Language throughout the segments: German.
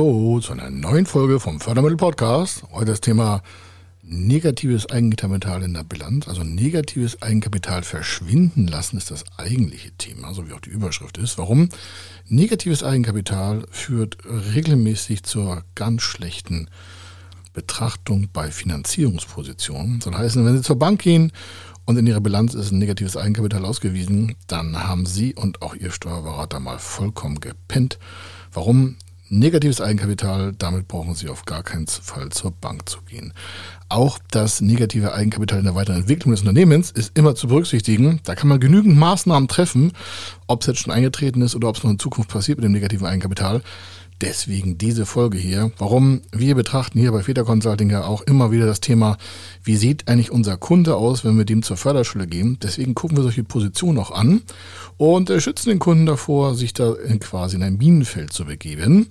Hallo zu einer neuen Folge vom Fördermittel Podcast. Heute das Thema negatives Eigenkapital in der Bilanz. Also negatives Eigenkapital verschwinden lassen ist das eigentliche Thema, so wie auch die Überschrift ist. Warum? Negatives Eigenkapital führt regelmäßig zur ganz schlechten Betrachtung bei Finanzierungspositionen. Das heißt, wenn Sie zur Bank gehen und in Ihrer Bilanz ist ein negatives Eigenkapital ausgewiesen, dann haben Sie und auch Ihr Steuerberater mal vollkommen gepennt. Warum? Negatives Eigenkapital, damit brauchen Sie auf gar keinen Fall zur Bank zu gehen. Auch das negative Eigenkapital in der weiteren Entwicklung des Unternehmens ist immer zu berücksichtigen. Da kann man genügend Maßnahmen treffen, ob es jetzt schon eingetreten ist oder ob es noch in Zukunft passiert mit dem negativen Eigenkapital. Deswegen diese Folge hier. Warum? Wir betrachten hier bei Feder Consulting ja auch immer wieder das Thema, wie sieht eigentlich unser Kunde aus, wenn wir dem zur Förderschule gehen. Deswegen gucken wir solche Positionen auch an und äh, schützen den Kunden davor, sich da quasi in ein Minenfeld zu begeben.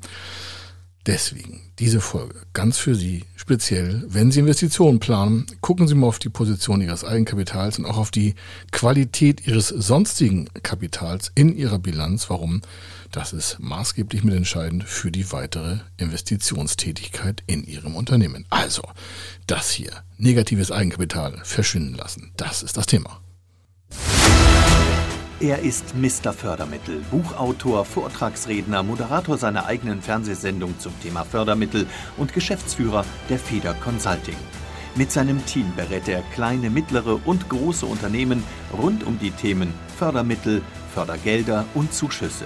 Deswegen diese Folge ganz für Sie speziell, wenn Sie Investitionen planen, gucken Sie mal auf die Position Ihres Eigenkapitals und auch auf die Qualität Ihres sonstigen Kapitals in Ihrer Bilanz. Warum? Das ist maßgeblich mitentscheidend für die weitere Investitionstätigkeit in Ihrem Unternehmen. Also, das hier, negatives Eigenkapital verschwinden lassen, das ist das Thema. Er ist Mr. Fördermittel, Buchautor, Vortragsredner, Moderator seiner eigenen Fernsehsendung zum Thema Fördermittel und Geschäftsführer der Feder Consulting. Mit seinem Team berät er kleine, mittlere und große Unternehmen rund um die Themen Fördermittel, Fördergelder und Zuschüsse.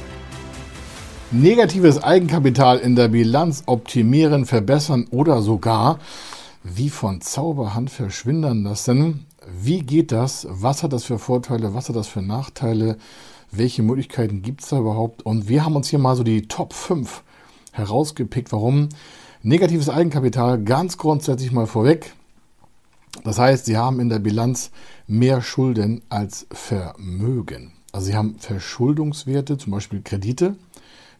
Negatives Eigenkapital in der Bilanz optimieren, verbessern oder sogar wie von Zauberhand verschwinden lassen. Wie geht das? Was hat das für Vorteile? Was hat das für Nachteile? Welche Möglichkeiten gibt es da überhaupt? Und wir haben uns hier mal so die Top 5 herausgepickt. Warum? Negatives Eigenkapital ganz grundsätzlich mal vorweg. Das heißt, Sie haben in der Bilanz mehr Schulden als Vermögen. Also Sie haben Verschuldungswerte, zum Beispiel Kredite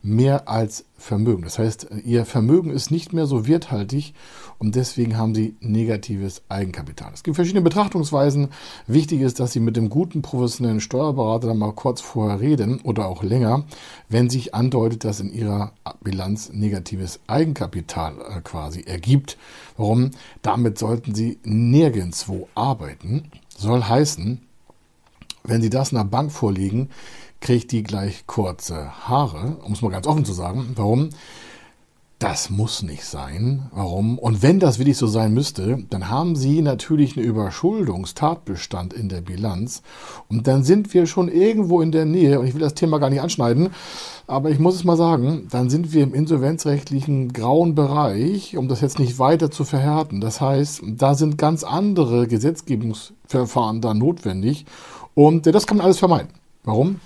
mehr als Vermögen. Das heißt, ihr Vermögen ist nicht mehr so werthaltig und deswegen haben sie negatives Eigenkapital. Es gibt verschiedene Betrachtungsweisen. Wichtig ist, dass Sie mit dem guten professionellen Steuerberater dann mal kurz vorher reden oder auch länger, wenn sich andeutet, dass in Ihrer Bilanz negatives Eigenkapital äh, quasi ergibt. Warum? Damit sollten Sie nirgendwo arbeiten. Soll heißen, wenn Sie das einer Bank vorlegen, kriegt die gleich kurze Haare, um es mal ganz offen zu sagen. Warum? Das muss nicht sein. Warum? Und wenn das wirklich so sein müsste, dann haben Sie natürlich einen Überschuldungstatbestand in der Bilanz. Und dann sind wir schon irgendwo in der Nähe, und ich will das Thema gar nicht anschneiden, aber ich muss es mal sagen, dann sind wir im insolvenzrechtlichen grauen Bereich, um das jetzt nicht weiter zu verhärten. Das heißt, da sind ganz andere Gesetzgebungsverfahren da notwendig. Und das kann man alles vermeiden. Warum?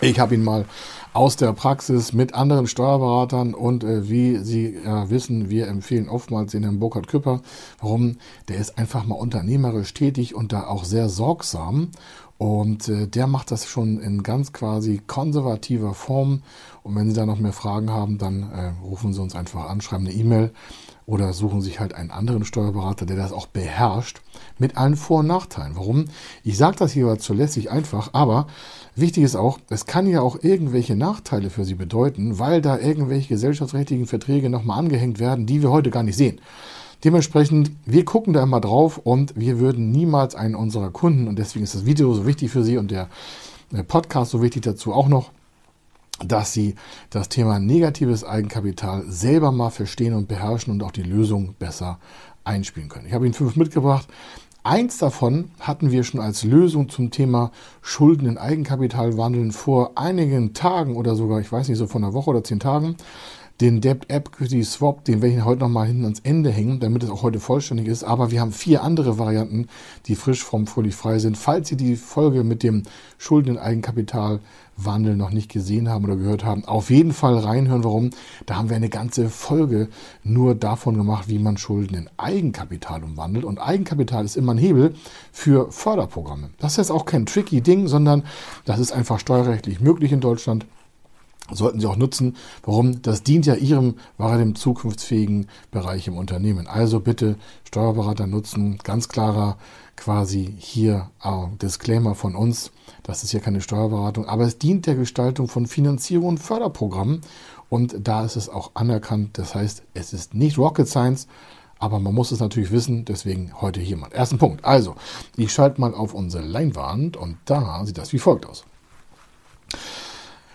Ich habe ihn mal aus der Praxis mit anderen Steuerberatern und äh, wie Sie äh, wissen, wir empfehlen oftmals den Herrn Burkhard Küpper. Warum? Der ist einfach mal unternehmerisch tätig und da auch sehr sorgsam. Und äh, der macht das schon in ganz quasi konservativer Form. Und wenn Sie da noch mehr Fragen haben, dann äh, rufen Sie uns einfach an, schreiben eine E-Mail oder suchen sich halt einen anderen Steuerberater, der das auch beherrscht, mit allen Vor- und Nachteilen. Warum? Ich sage das hier zu lässig einfach, aber wichtig ist auch, es kann ja auch irgendwelche Nachteile für Sie bedeuten, weil da irgendwelche gesellschaftsrechtlichen Verträge nochmal angehängt werden, die wir heute gar nicht sehen. Dementsprechend, wir gucken da immer drauf und wir würden niemals einen unserer Kunden, und deswegen ist das Video so wichtig für Sie und der Podcast so wichtig dazu auch noch, dass sie das Thema negatives Eigenkapital selber mal verstehen und beherrschen und auch die Lösung besser einspielen können. Ich habe Ihnen fünf mitgebracht. Eins davon hatten wir schon als Lösung zum Thema Schulden in Eigenkapital wandeln vor einigen Tagen oder sogar, ich weiß nicht, so von einer Woche oder zehn Tagen. Den Debt Equity Swap, den werde ich heute nochmal hinten ans Ende hängen, damit es auch heute vollständig ist. Aber wir haben vier andere Varianten, die frisch vom fröhlich frei sind. Falls Sie die Folge mit dem Schulden in Eigenkapitalwandel noch nicht gesehen haben oder gehört haben, auf jeden Fall reinhören. Warum? Da haben wir eine ganze Folge nur davon gemacht, wie man Schulden in Eigenkapital umwandelt. Und Eigenkapital ist immer ein Hebel für Förderprogramme. Das ist jetzt auch kein tricky Ding, sondern das ist einfach steuerrechtlich möglich in Deutschland sollten Sie auch nutzen. Warum? Das dient ja Ihrem, war dem zukunftsfähigen Bereich im Unternehmen. Also bitte Steuerberater nutzen. Ganz klarer quasi hier äh, Disclaimer von uns. Das ist ja keine Steuerberatung, aber es dient der Gestaltung von Finanzierung und Förderprogrammen. Und da ist es auch anerkannt. Das heißt, es ist nicht Rocket Science, aber man muss es natürlich wissen. Deswegen heute hier mal. Ersten Punkt. Also, ich schalte mal auf unsere Leinwand und da sieht das wie folgt aus.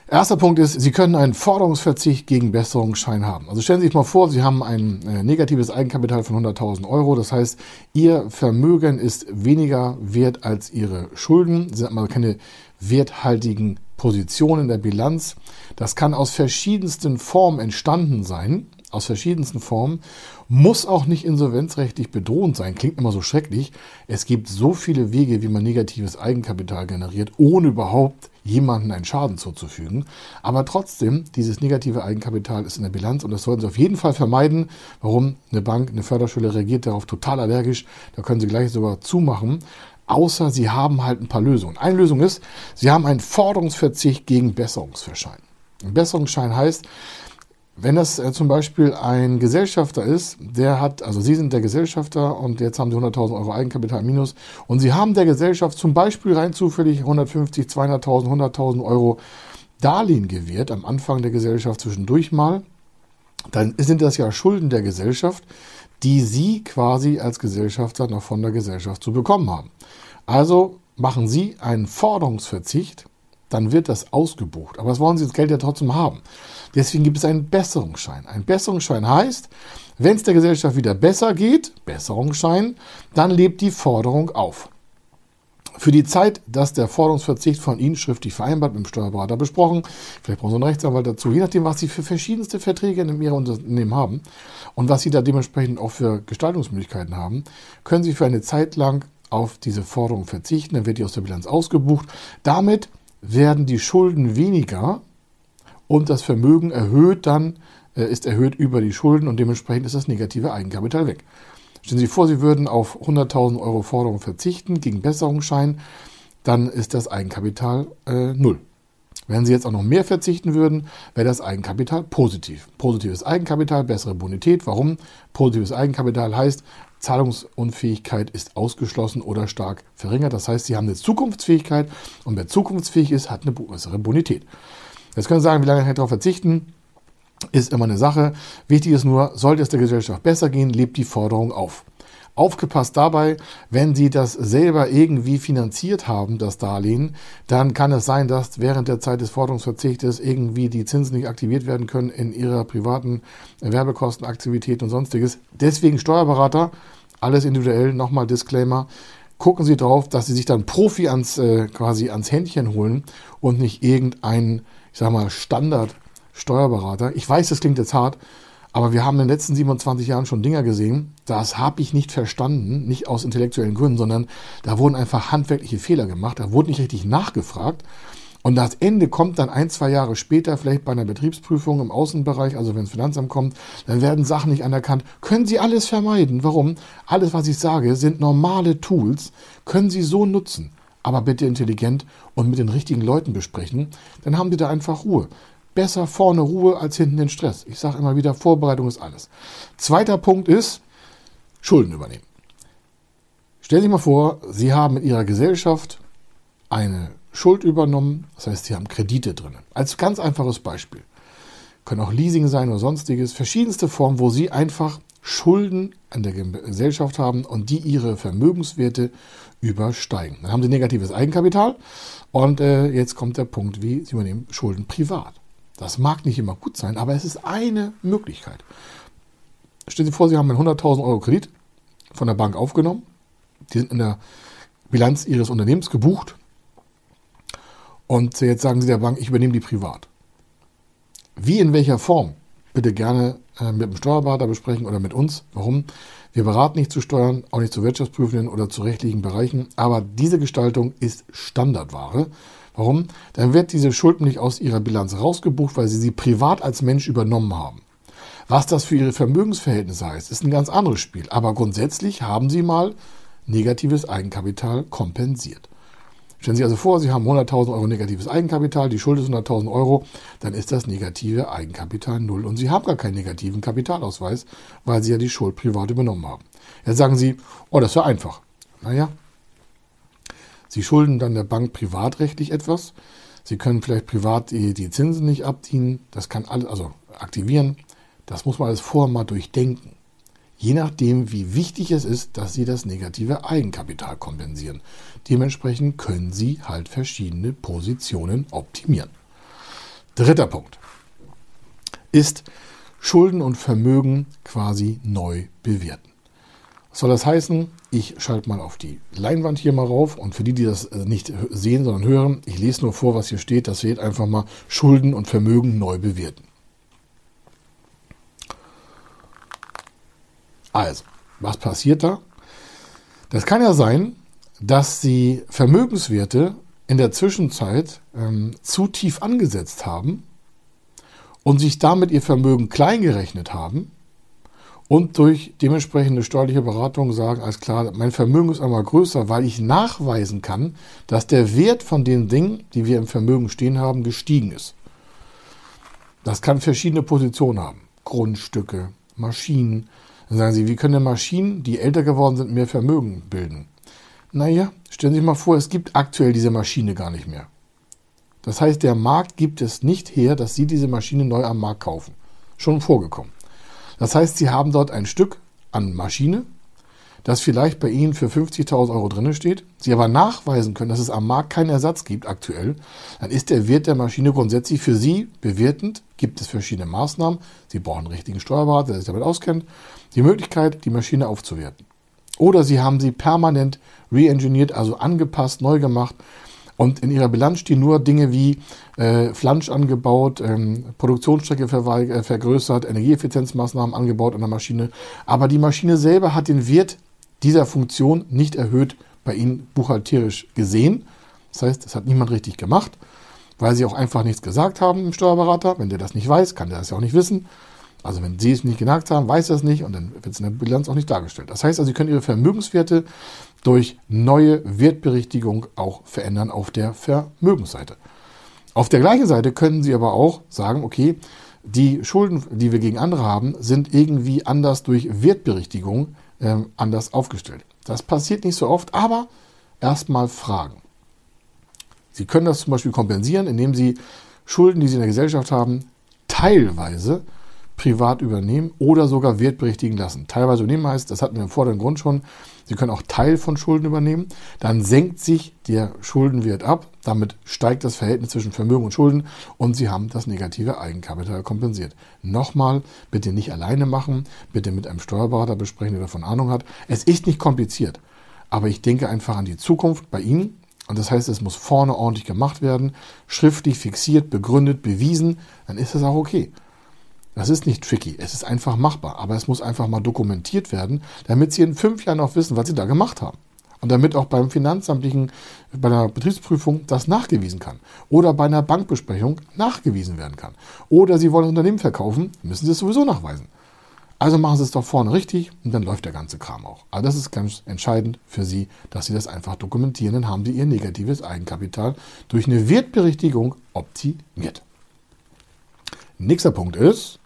Erster Punkt ist, Sie können einen Forderungsverzicht gegen Besserungsschein haben. Also stellen Sie sich mal vor, Sie haben ein äh, negatives Eigenkapital von 100.000 Euro. Das heißt, Ihr Vermögen ist weniger wert als Ihre Schulden. Sie haben also keine werthaltigen Positionen in der Bilanz. Das kann aus verschiedensten Formen entstanden sein aus verschiedensten Formen, muss auch nicht insolvenzrechtlich bedrohend sein. Klingt immer so schrecklich. Es gibt so viele Wege, wie man negatives Eigenkapital generiert, ohne überhaupt jemanden einen Schaden zuzufügen. Aber trotzdem, dieses negative Eigenkapital ist in der Bilanz und das sollten Sie auf jeden Fall vermeiden. Warum? Eine Bank, eine Förderschule reagiert darauf total allergisch. Da können Sie gleich sogar zumachen. Außer Sie haben halt ein paar Lösungen. Eine Lösung ist, Sie haben einen Forderungsverzicht gegen Besserungsverschein. Ein Besserungsschein heißt, wenn das äh, zum Beispiel ein Gesellschafter ist, der hat, also Sie sind der Gesellschafter und jetzt haben Sie 100.000 Euro Eigenkapital minus und Sie haben der Gesellschaft zum Beispiel rein zufällig 150, 200.000, 100.000 Euro Darlehen gewährt am Anfang der Gesellschaft zwischendurch mal, dann sind das ja Schulden der Gesellschaft, die Sie quasi als Gesellschafter noch von der Gesellschaft zu bekommen haben. Also machen Sie einen Forderungsverzicht, dann wird das ausgebucht. Aber das wollen Sie das Geld ja trotzdem haben. Deswegen gibt es einen Besserungsschein. Ein Besserungsschein heißt, wenn es der Gesellschaft wieder besser geht, Besserungsschein, dann lebt die Forderung auf. Für die Zeit, dass der Forderungsverzicht von Ihnen schriftlich vereinbart mit dem Steuerberater besprochen, vielleicht brauchen Sie einen Rechtsanwalt dazu, je nachdem, was Sie für verschiedenste Verträge in Ihrem Unternehmen haben und was Sie da dementsprechend auch für Gestaltungsmöglichkeiten haben, können Sie für eine Zeit lang auf diese Forderung verzichten, dann wird die aus der Bilanz ausgebucht. Damit werden die Schulden weniger und das Vermögen erhöht dann, äh, ist erhöht über die Schulden und dementsprechend ist das negative Eigenkapital weg. Stellen Sie sich vor, Sie würden auf 100.000 Euro Forderung verzichten gegen Besserungsschein, dann ist das Eigenkapital äh, null. Wenn Sie jetzt auch noch mehr verzichten würden, wäre das Eigenkapital positiv. Positives Eigenkapital, bessere Bonität. Warum? Positives Eigenkapital heißt, Zahlungsunfähigkeit ist ausgeschlossen oder stark verringert. Das heißt, Sie haben eine Zukunftsfähigkeit und wer zukunftsfähig ist, hat eine bessere Bonität. Jetzt können Sie sagen, wie lange kann ich darauf verzichten? Ist immer eine Sache. Wichtig ist nur, sollte es der Gesellschaft besser gehen, lebt die Forderung auf. Aufgepasst dabei, wenn Sie das selber irgendwie finanziert haben, das Darlehen, dann kann es sein, dass während der Zeit des Forderungsverzichtes irgendwie die Zinsen nicht aktiviert werden können in Ihrer privaten Werbekostenaktivität und sonstiges. Deswegen Steuerberater, alles individuell, nochmal Disclaimer gucken Sie drauf, dass Sie sich dann Profi ans, äh, quasi ans Händchen holen und nicht irgendeinen ich sage mal, Standard-Steuerberater. Ich weiß, das klingt jetzt hart, aber wir haben in den letzten 27 Jahren schon Dinger gesehen, das habe ich nicht verstanden, nicht aus intellektuellen Gründen, sondern da wurden einfach handwerkliche Fehler gemacht, da wurde nicht richtig nachgefragt. Und das Ende kommt dann ein, zwei Jahre später, vielleicht bei einer Betriebsprüfung im Außenbereich, also wenn das Finanzamt kommt, dann werden Sachen nicht anerkannt. Können Sie alles vermeiden? Warum? Alles, was ich sage, sind normale Tools, können Sie so nutzen aber bitte intelligent und mit den richtigen Leuten besprechen, dann haben Sie da einfach Ruhe. Besser vorne Ruhe als hinten den Stress. Ich sage immer wieder, Vorbereitung ist alles. Zweiter Punkt ist, Schulden übernehmen. Stellen Sie mal vor, Sie haben mit Ihrer Gesellschaft eine Schuld übernommen, das heißt, Sie haben Kredite drin. Als ganz einfaches Beispiel. Können auch Leasing sein oder sonstiges, verschiedenste Formen, wo Sie einfach Schulden an der Gesellschaft haben und die ihre Vermögenswerte übersteigen. Dann haben sie negatives Eigenkapital und äh, jetzt kommt der Punkt, wie sie übernehmen Schulden privat. Das mag nicht immer gut sein, aber es ist eine Möglichkeit. Stellen Sie vor, Sie haben einen 100.000 Euro Kredit von der Bank aufgenommen. Die sind in der Bilanz Ihres Unternehmens gebucht. Und jetzt sagen Sie der Bank, ich übernehme die privat. Wie in welcher Form bitte gerne äh, mit dem Steuerberater besprechen oder mit uns. Warum? Wir beraten nicht zu Steuern, auch nicht zu Wirtschaftsprüfenden oder zu rechtlichen Bereichen, aber diese Gestaltung ist Standardware. Warum? Dann wird diese Schuld nicht aus ihrer Bilanz rausgebucht, weil sie sie privat als Mensch übernommen haben. Was das für ihre Vermögensverhältnisse heißt, ist ein ganz anderes Spiel. Aber grundsätzlich haben sie mal negatives Eigenkapital kompensiert. Stellen Sie sich also vor, Sie haben 100.000 Euro negatives Eigenkapital, die Schuld ist 100.000 Euro, dann ist das negative Eigenkapital null und Sie haben gar keinen negativen Kapitalausweis, weil Sie ja die Schuld privat übernommen haben. Jetzt sagen Sie, oh, das wäre einfach. Naja, Sie schulden dann der Bank privatrechtlich etwas. Sie können vielleicht privat die, die Zinsen nicht abdienen. Das kann alles, also aktivieren. Das muss man alles vorher mal durchdenken je nachdem, wie wichtig es ist, dass Sie das negative Eigenkapital kompensieren. Dementsprechend können Sie halt verschiedene Positionen optimieren. Dritter Punkt ist Schulden und Vermögen quasi neu bewerten. Was soll das heißen? Ich schalte mal auf die Leinwand hier mal rauf und für die, die das äh, nicht sehen, sondern hören, ich lese nur vor, was hier steht. Das steht einfach mal Schulden und Vermögen neu bewerten. Also, was passiert da? Das kann ja sein, dass Sie Vermögenswerte in der Zwischenzeit ähm, zu tief angesetzt haben und sich damit Ihr Vermögen klein gerechnet haben und durch dementsprechende steuerliche Beratung sagen, alles klar, mein Vermögen ist einmal größer, weil ich nachweisen kann, dass der Wert von den Dingen, die wir im Vermögen stehen haben, gestiegen ist. Das kann verschiedene Positionen haben. Grundstücke, Maschinen, dann sagen Sie, wie können denn Maschinen, die älter geworden sind, mehr Vermögen bilden? Naja, stellen Sie sich mal vor, es gibt aktuell diese Maschine gar nicht mehr. Das heißt, der Markt gibt es nicht her, dass Sie diese Maschine neu am Markt kaufen. Schon vorgekommen. Das heißt, Sie haben dort ein Stück an Maschine, das vielleicht bei Ihnen für 50.000 Euro drin steht, Sie aber nachweisen können, dass es am Markt keinen Ersatz gibt aktuell, dann ist der Wert der Maschine grundsätzlich für Sie bewertend. Gibt es verschiedene Maßnahmen. Sie brauchen einen richtigen Steuerberater, der sich damit auskennt. Die Möglichkeit, die Maschine aufzuwerten. Oder Sie haben sie permanent re-engineert, also angepasst, neu gemacht. Und in Ihrer Bilanz stehen nur Dinge wie äh, Flansch angebaut, ähm, Produktionsstrecke äh, vergrößert, Energieeffizienzmaßnahmen angebaut an der Maschine. Aber die Maschine selber hat den Wert dieser Funktion nicht erhöht bei Ihnen buchhalterisch gesehen. Das heißt, es hat niemand richtig gemacht, weil Sie auch einfach nichts gesagt haben im Steuerberater. Wenn der das nicht weiß, kann der das ja auch nicht wissen. Also wenn Sie es nicht gesagt haben, weiß es nicht und dann wird es in der Bilanz auch nicht dargestellt. Das heißt also, Sie können Ihre Vermögenswerte durch neue Wertberichtigung auch verändern auf der Vermögensseite. Auf der gleichen Seite können Sie aber auch sagen, okay, die Schulden, die wir gegen andere haben, sind irgendwie anders durch Wertberichtigung äh, anders aufgestellt. Das passiert nicht so oft, aber erstmal fragen. Sie können das zum Beispiel kompensieren, indem Sie Schulden, die Sie in der Gesellschaft haben, teilweise privat übernehmen oder sogar wertberichtigen lassen. Teilweise übernehmen heißt, das hatten wir im vorderen Grund schon, Sie können auch Teil von Schulden übernehmen. Dann senkt sich der Schuldenwert ab. Damit steigt das Verhältnis zwischen Vermögen und Schulden und Sie haben das negative Eigenkapital kompensiert. Nochmal, bitte nicht alleine machen, bitte mit einem Steuerberater besprechen, der davon Ahnung hat. Es ist nicht kompliziert, aber ich denke einfach an die Zukunft bei Ihnen. Und das heißt, es muss vorne ordentlich gemacht werden, schriftlich fixiert, begründet, bewiesen, dann ist das auch okay. Das ist nicht tricky, es ist einfach machbar, aber es muss einfach mal dokumentiert werden, damit Sie in fünf Jahren auch wissen, was Sie da gemacht haben. Und damit auch beim Finanzamtlichen, bei einer Betriebsprüfung das nachgewiesen kann. Oder bei einer Bankbesprechung nachgewiesen werden kann. Oder Sie wollen ein Unternehmen verkaufen, müssen Sie es sowieso nachweisen. Also machen Sie es doch vorne richtig und dann läuft der ganze Kram auch. Aber das ist ganz entscheidend für Sie, dass Sie das einfach dokumentieren. Dann haben Sie Ihr negatives Eigenkapital durch eine Wertberichtigung optimiert. Nächster Punkt ist,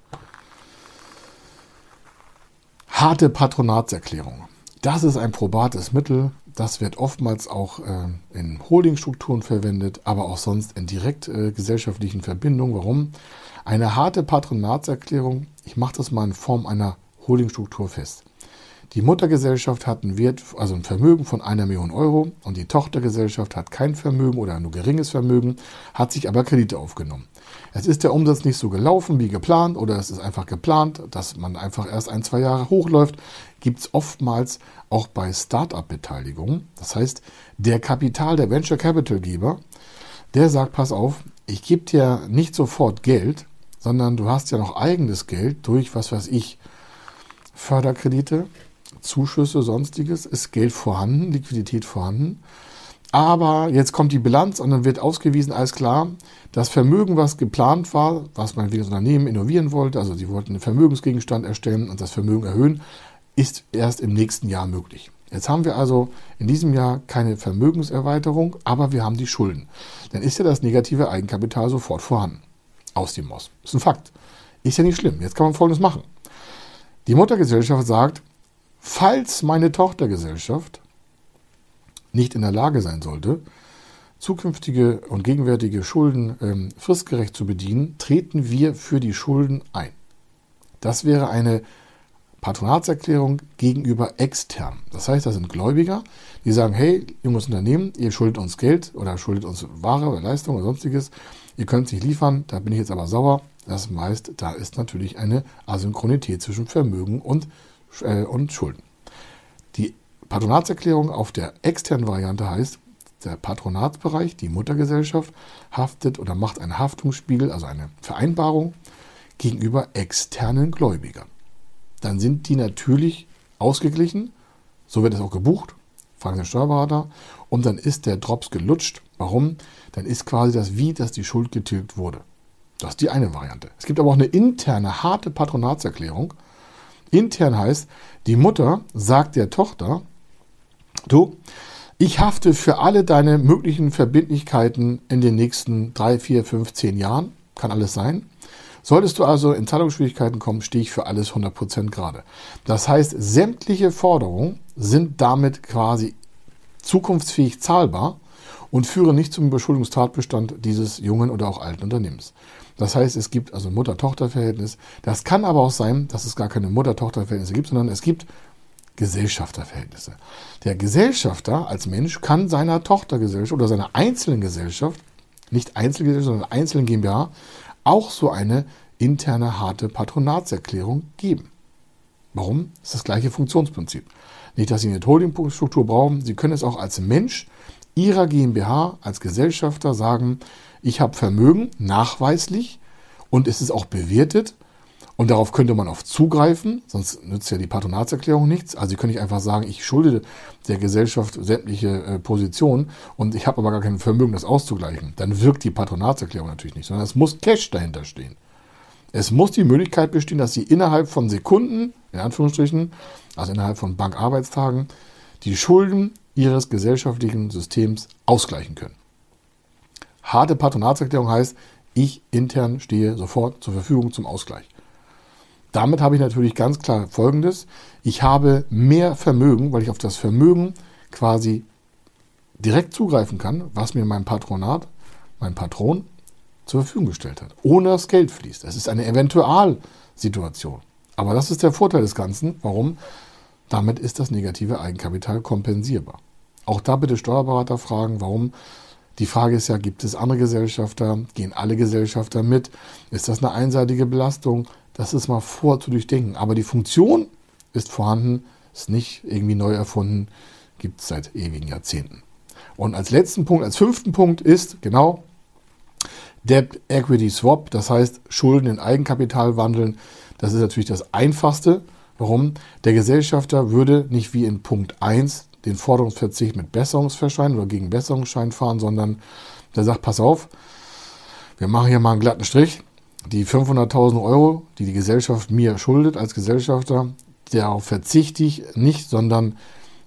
Harte Patronatserklärung. Das ist ein probates Mittel. Das wird oftmals auch äh, in Holdingstrukturen verwendet, aber auch sonst in direkt äh, gesellschaftlichen Verbindungen. Warum? Eine harte Patronatserklärung, ich mache das mal in Form einer Holdingstruktur fest. Die Muttergesellschaft hat einen Wert, also ein Vermögen von einer Million Euro und die Tochtergesellschaft hat kein Vermögen oder nur geringes Vermögen, hat sich aber Kredite aufgenommen. Es ist der Umsatz nicht so gelaufen wie geplant oder es ist einfach geplant, dass man einfach erst ein, zwei Jahre hochläuft, gibt es oftmals auch bei Start-up-Beteiligungen. Das heißt, der Kapital, der Venture Capital Geber, der sagt, pass auf, ich gebe dir nicht sofort Geld, sondern du hast ja noch eigenes Geld durch, was weiß ich, Förderkredite, Zuschüsse, sonstiges, ist Geld vorhanden, Liquidität vorhanden. Aber jetzt kommt die Bilanz und dann wird ausgewiesen, alles klar, das Vermögen, was geplant war, was man wie das Unternehmen innovieren wollte, also sie wollten einen Vermögensgegenstand erstellen und das Vermögen erhöhen, ist erst im nächsten Jahr möglich. Jetzt haben wir also in diesem Jahr keine Vermögenserweiterung, aber wir haben die Schulden. Dann ist ja das negative Eigenkapital sofort vorhanden. Aus dem Moss. Ist ein Fakt. Ist ja nicht schlimm. Jetzt kann man Folgendes machen. Die Muttergesellschaft sagt, falls meine Tochtergesellschaft nicht in der Lage sein sollte, zukünftige und gegenwärtige Schulden ähm, fristgerecht zu bedienen, treten wir für die Schulden ein. Das wäre eine Patronatserklärung gegenüber extern. Das heißt, das sind Gläubiger, die sagen, hey, junges Unternehmen, ihr schuldet uns Geld oder schuldet uns Ware oder Leistung oder sonstiges, ihr könnt es nicht liefern, da bin ich jetzt aber sauer. Das heißt, da ist natürlich eine Asynchronität zwischen Vermögen und, äh, und Schulden. Die Patronatserklärung auf der externen Variante heißt, der Patronatsbereich, die Muttergesellschaft, haftet oder macht einen Haftungsspiegel, also eine Vereinbarung gegenüber externen Gläubigern. Dann sind die natürlich ausgeglichen, so wird es auch gebucht, fragen den Steuerberater, und dann ist der Drops gelutscht. Warum? Dann ist quasi das Wie, dass die Schuld getilgt wurde. Das ist die eine Variante. Es gibt aber auch eine interne, harte Patronatserklärung. Intern heißt, die Mutter sagt der Tochter, Du, ich hafte für alle deine möglichen Verbindlichkeiten in den nächsten drei, vier, fünf, zehn Jahren. Kann alles sein. Solltest du also in Zahlungsschwierigkeiten kommen, stehe ich für alles 100% gerade. Das heißt, sämtliche Forderungen sind damit quasi zukunftsfähig zahlbar und führen nicht zum Überschuldungstatbestand dieses jungen oder auch alten Unternehmens. Das heißt, es gibt also Mutter-Tochter-Verhältnis. Das kann aber auch sein, dass es gar keine Mutter-Tochter-Verhältnisse gibt, sondern es gibt Gesellschafterverhältnisse. Der Gesellschafter als Mensch kann seiner Tochtergesellschaft oder seiner einzelnen Gesellschaft, nicht Einzelgesellschaft, sondern einzelnen GmbH, auch so eine interne harte Patronatserklärung geben. Warum? Das ist das gleiche Funktionsprinzip. Nicht, dass Sie eine Holdingstruktur brauchen, Sie können es auch als Mensch Ihrer GmbH, als Gesellschafter sagen, ich habe Vermögen nachweislich und es ist auch bewertet und darauf könnte man oft zugreifen, sonst nützt ja die Patronatserklärung nichts. Also Sie können nicht einfach sagen, ich schulde der Gesellschaft sämtliche äh, Positionen und ich habe aber gar kein Vermögen, das auszugleichen. Dann wirkt die Patronatserklärung natürlich nicht, sondern es muss Cash dahinter stehen. Es muss die Möglichkeit bestehen, dass Sie innerhalb von Sekunden, in Anführungsstrichen, also innerhalb von Bankarbeitstagen, die Schulden Ihres gesellschaftlichen Systems ausgleichen können. Harte Patronatserklärung heißt, ich intern stehe sofort zur Verfügung zum Ausgleich. Damit habe ich natürlich ganz klar Folgendes. Ich habe mehr Vermögen, weil ich auf das Vermögen quasi direkt zugreifen kann, was mir mein Patronat, mein Patron zur Verfügung gestellt hat, ohne dass Geld fließt. Das ist eine Eventualsituation. Aber das ist der Vorteil des Ganzen. Warum? Damit ist das negative Eigenkapital kompensierbar. Auch da bitte Steuerberater fragen, warum. Die Frage ist ja, gibt es andere Gesellschafter? Gehen alle Gesellschafter mit? Ist das eine einseitige Belastung? Das ist mal vor zu durchdenken. Aber die Funktion ist vorhanden, ist nicht irgendwie neu erfunden, gibt es seit ewigen Jahrzehnten. Und als letzten Punkt, als fünften Punkt ist genau Debt Equity Swap, das heißt Schulden in Eigenkapital wandeln. Das ist natürlich das Einfachste. Warum? Der Gesellschafter würde nicht wie in Punkt 1 den Forderungsverzicht mit Besserungsverschein oder gegen Besserungsschein fahren, sondern der sagt, pass auf, wir machen hier mal einen glatten Strich die 500.000 Euro, die die Gesellschaft mir schuldet als Gesellschafter, darauf verzichte ich nicht, sondern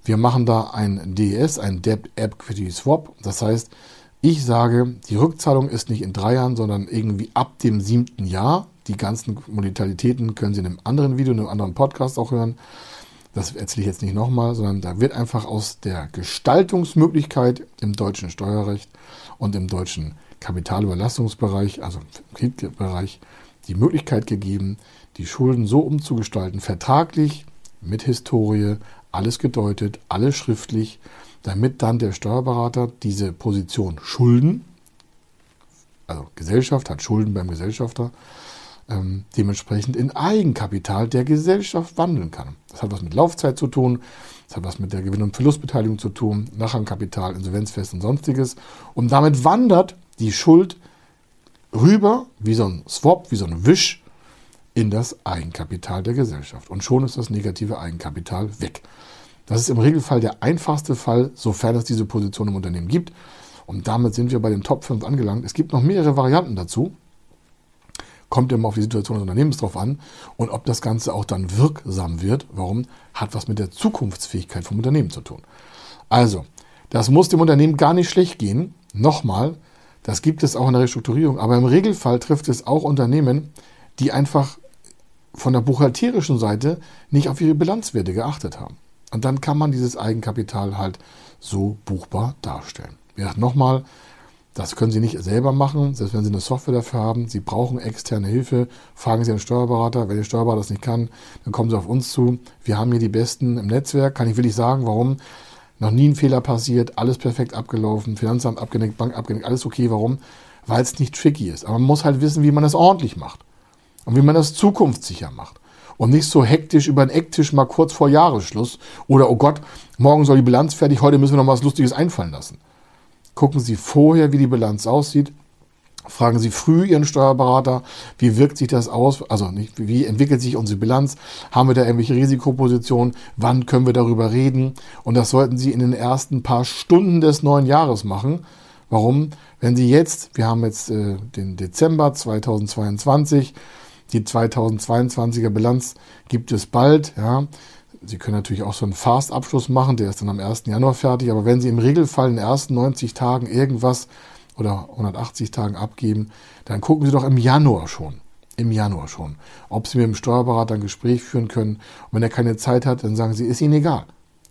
wir machen da ein DES, ein Debt Equity Swap. Das heißt, ich sage, die Rückzahlung ist nicht in drei Jahren, sondern irgendwie ab dem siebten Jahr. Die ganzen Modalitäten können Sie in einem anderen Video, in einem anderen Podcast auch hören. Das erzähle ich jetzt nicht nochmal, sondern da wird einfach aus der Gestaltungsmöglichkeit im deutschen Steuerrecht und im deutschen Kapitalüberlastungsbereich, also im Kreditbereich, die Möglichkeit gegeben, die Schulden so umzugestalten, vertraglich, mit Historie, alles gedeutet, alles schriftlich, damit dann der Steuerberater diese Position Schulden, also Gesellschaft hat Schulden beim Gesellschafter, ähm, dementsprechend in Eigenkapital der Gesellschaft wandeln kann. Das hat was mit Laufzeit zu tun, das hat was mit der Gewinn- und Verlustbeteiligung zu tun, Nachrangkapital, Insolvenzfest und sonstiges. Und damit wandert die Schuld rüber, wie so ein Swap, wie so ein Wisch, in das Eigenkapital der Gesellschaft. Und schon ist das negative Eigenkapital weg. Das ist im Regelfall der einfachste Fall, sofern es diese Position im Unternehmen gibt. Und damit sind wir bei den Top 5 angelangt. Es gibt noch mehrere Varianten dazu. Kommt immer auf die Situation des Unternehmens drauf an und ob das Ganze auch dann wirksam wird. Warum? Hat was mit der Zukunftsfähigkeit vom Unternehmen zu tun. Also, das muss dem Unternehmen gar nicht schlecht gehen. Nochmal, das gibt es auch in der Restrukturierung, aber im Regelfall trifft es auch Unternehmen, die einfach von der buchhalterischen Seite nicht auf ihre Bilanzwerte geachtet haben. Und dann kann man dieses Eigenkapital halt so buchbar darstellen. Ja, nochmal, das können Sie nicht selber machen, selbst wenn Sie eine Software dafür haben. Sie brauchen externe Hilfe. Fragen Sie einen Steuerberater. Wenn der Steuerberater das nicht kann, dann kommen Sie auf uns zu. Wir haben hier die Besten im Netzwerk. Kann ich wirklich sagen, warum? Noch nie ein Fehler passiert, alles perfekt abgelaufen, Finanzamt abgenickt, Bank abgenickt, alles okay. Warum? Weil es nicht tricky ist. Aber man muss halt wissen, wie man das ordentlich macht. Und wie man das zukunftssicher macht. Und nicht so hektisch über den Ecktisch mal kurz vor Jahresschluss. Oder, oh Gott, morgen soll die Bilanz fertig, heute müssen wir noch was Lustiges einfallen lassen. Gucken Sie vorher, wie die Bilanz aussieht. Fragen Sie früh Ihren Steuerberater, wie wirkt sich das aus? Also nicht, wie entwickelt sich unsere Bilanz? Haben wir da irgendwelche Risikopositionen? Wann können wir darüber reden? Und das sollten Sie in den ersten paar Stunden des neuen Jahres machen. Warum? Wenn Sie jetzt, wir haben jetzt äh, den Dezember 2022, die 2022er Bilanz gibt es bald, ja. Sie können natürlich auch so einen Fast-Abschluss machen, der ist dann am 1. Januar fertig, aber wenn Sie im Regelfall in den ersten 90 Tagen irgendwas oder 180 Tagen abgeben, dann gucken Sie doch im Januar schon. Im Januar schon. Ob Sie mit dem Steuerberater ein Gespräch führen können. Und wenn er keine Zeit hat, dann sagen Sie, ist Ihnen egal.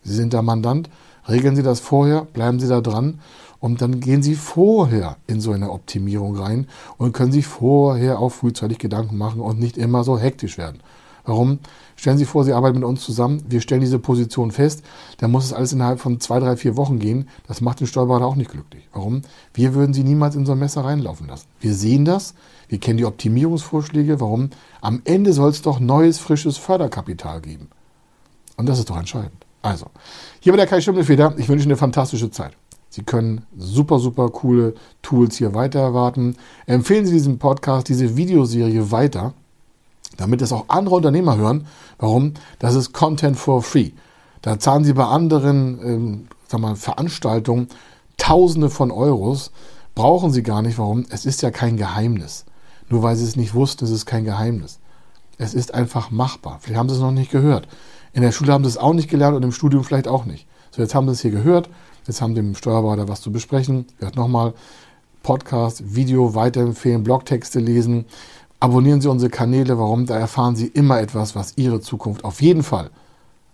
Sie sind der Mandant, regeln Sie das vorher, bleiben Sie da dran und dann gehen Sie vorher in so eine Optimierung rein und können sich vorher auch frühzeitig Gedanken machen und nicht immer so hektisch werden. Warum? Stellen Sie vor, Sie arbeiten mit uns zusammen, wir stellen diese Position fest, dann muss es alles innerhalb von zwei, drei, vier Wochen gehen. Das macht den Steuerberater auch nicht glücklich. Warum? Wir würden Sie niemals in so ein Messer reinlaufen lassen. Wir sehen das, wir kennen die Optimierungsvorschläge. Warum? Am Ende soll es doch neues, frisches Förderkapital geben. Und das ist doch entscheidend. Also, hier war der Kai Schimmelfeder. Ich wünsche Ihnen eine fantastische Zeit. Sie können super, super coole Tools hier weiter erwarten. Empfehlen Sie diesen Podcast, diese Videoserie weiter damit es auch andere Unternehmer hören. Warum? Das ist Content for Free. Da zahlen sie bei anderen ähm, sag mal, Veranstaltungen Tausende von Euros. Brauchen sie gar nicht. Warum? Es ist ja kein Geheimnis. Nur weil sie es nicht wussten, ist es kein Geheimnis. Es ist einfach machbar. Vielleicht haben sie es noch nicht gehört. In der Schule haben sie es auch nicht gelernt und im Studium vielleicht auch nicht. So, jetzt haben sie es hier gehört. Jetzt haben dem Steuerberater was zu besprechen. Hört nochmal Podcast, Video weiterempfehlen, Blogtexte lesen. Abonnieren Sie unsere Kanäle. Warum? Da erfahren Sie immer etwas, was Ihre Zukunft auf jeden Fall,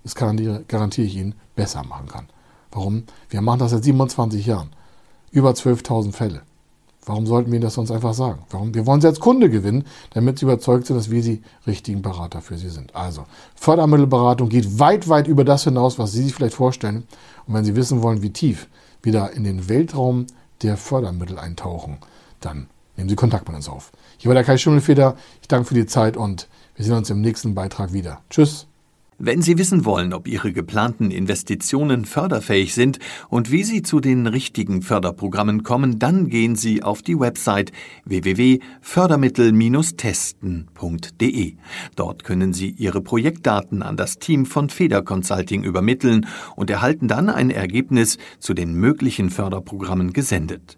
das garantiere ich Ihnen, besser machen kann. Warum? Wir machen das seit 27 Jahren. Über 12.000 Fälle. Warum sollten wir Ihnen das sonst einfach sagen? Warum? Wir wollen Sie als Kunde gewinnen, damit Sie überzeugt sind, dass wir die richtigen Berater für Sie sind. Also, Fördermittelberatung geht weit, weit über das hinaus, was Sie sich vielleicht vorstellen. Und wenn Sie wissen wollen, wie tief wir da in den Weltraum der Fördermittel eintauchen, dann nehmen Sie Kontakt mit uns auf. Hier war der Kai Schimmelfeder. Ich danke für die Zeit und wir sehen uns im nächsten Beitrag wieder. Tschüss. Wenn Sie wissen wollen, ob Ihre geplanten Investitionen förderfähig sind und wie Sie zu den richtigen Förderprogrammen kommen, dann gehen Sie auf die Website www.fördermittel-testen.de. Dort können Sie Ihre Projektdaten an das Team von Feder Consulting übermitteln und erhalten dann ein Ergebnis zu den möglichen Förderprogrammen gesendet.